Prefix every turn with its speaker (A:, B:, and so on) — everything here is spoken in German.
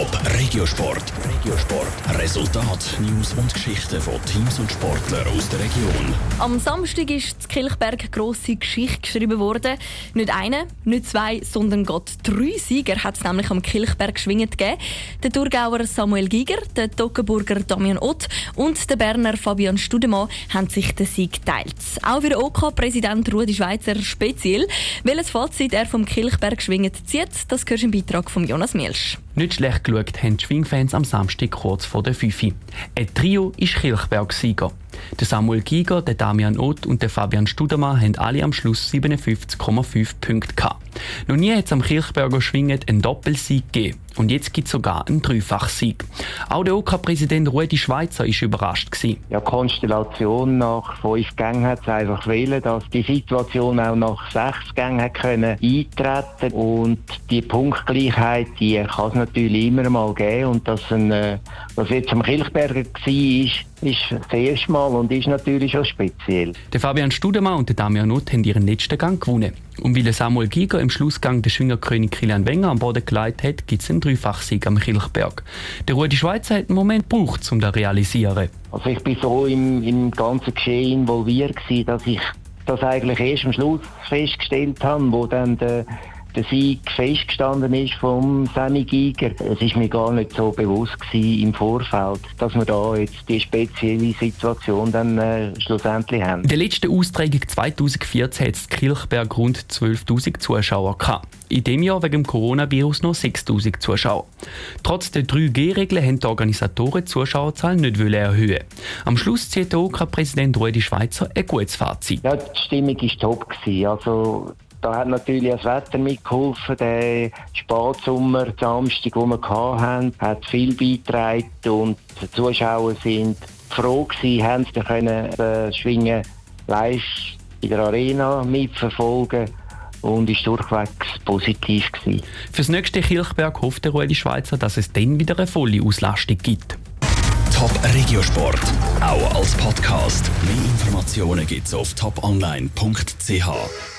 A: Top Regiosport. Regiosport. Resultat, News und Geschichten von Teams und Sportlern aus der Region.
B: Am Samstag ist in Kilchberg grosse Geschichte geschrieben worden. Nicht eine, nicht zwei, sondern Gott drei Sieger hat es nämlich am Kilchberg schwingend gegeben. Der Thurgauer Samuel Giger, der Toggenburger Damian Ott und der Berner Fabian Studemann haben sich den Sieg geteilt. Auch für den OK-Präsident OK Rudi Schweizer speziell. Welches Fazit er vom Kilchberg schwingend zieht, das gehört im Beitrag von Jonas Mielsch.
C: Nicht schlecht geschaut haben die Schwingfans am Samstag kurz vor der 5. Ein Trio ist Kilchberg-Sieger. Der Samuel Giger, der Damian Ott und der Fabian Studermann haben alle am Schluss 57,5 Punkte gehabt. Noch nie hat es am Kirchberger Schwingen einen Doppelsieg gegeben. Und jetzt gibt es sogar einen Dreifachsieg. Auch der OK-Präsident Rudi Schweizer war überrascht. Gewesen.
D: Ja, Konstellation nach fünf Gängen hat es einfach wählen, dass die Situation auch nach sechs Gängen hat können eintreten Und die Punktgleichheit, die kann es natürlich immer mal geben. Und dass ein, äh, was jetzt am Kirchberger war, ist das erste Mal und ist natürlich schon speziell.
C: Der Fabian Studemann und der Damian Nutt haben ihren letzten Gang gewonnen. Und weil Samuel Giger im Schlussgang den Schwingerkönig Kilian Wenger am Boden geleitet hat, gibt es einen Dreifachsieg am Kilchberg. Der Rudi Schweizer hat einen Moment gebraucht, um das zu realisieren.
D: Also ich bin so im, im ganzen Geschehen involviert gewesen, dass ich das eigentlich erst am Schluss festgestellt habe, wo dann der der Sieg festgestanden ist vom Sammy Giger. Es ist mir gar nicht so bewusst gewesen im Vorfeld, dass wir da jetzt die spezielle Situation dann äh, schlussendlich haben.
C: In der letzten Austragung 2014 hat es Kilchberg rund 12.000 Zuschauer gehabt. In dem Jahr wegen dem Coronavirus noch 6.000 Zuschauer. Trotz der 3G-Regeln haben die Organisatoren die Zuschauerzahl nicht erhöhen Am Schluss zieht der OK-Präsident Rudi Schweizer ein gutes Fazit.
D: Ja, die Stimmung war top. Gewesen. Also da hat natürlich das Wetter mitgeholfen. Der Spatsommer, Samstag, den wir hatten, hat viel beigetragen und die Zuschauer sind froh gewesen, haben sie können äh, Schwingen live in der Arena mitverfolgen und ist durchwegs positiv gewesen.
C: Fürs nächste Kirchberg hofft der Ruedi Schweizer, dass es dann wieder eine volle Auslastung gibt.
A: Top Regiosport, auch als Podcast. Mehr Informationen gibt's auf toponline.ch.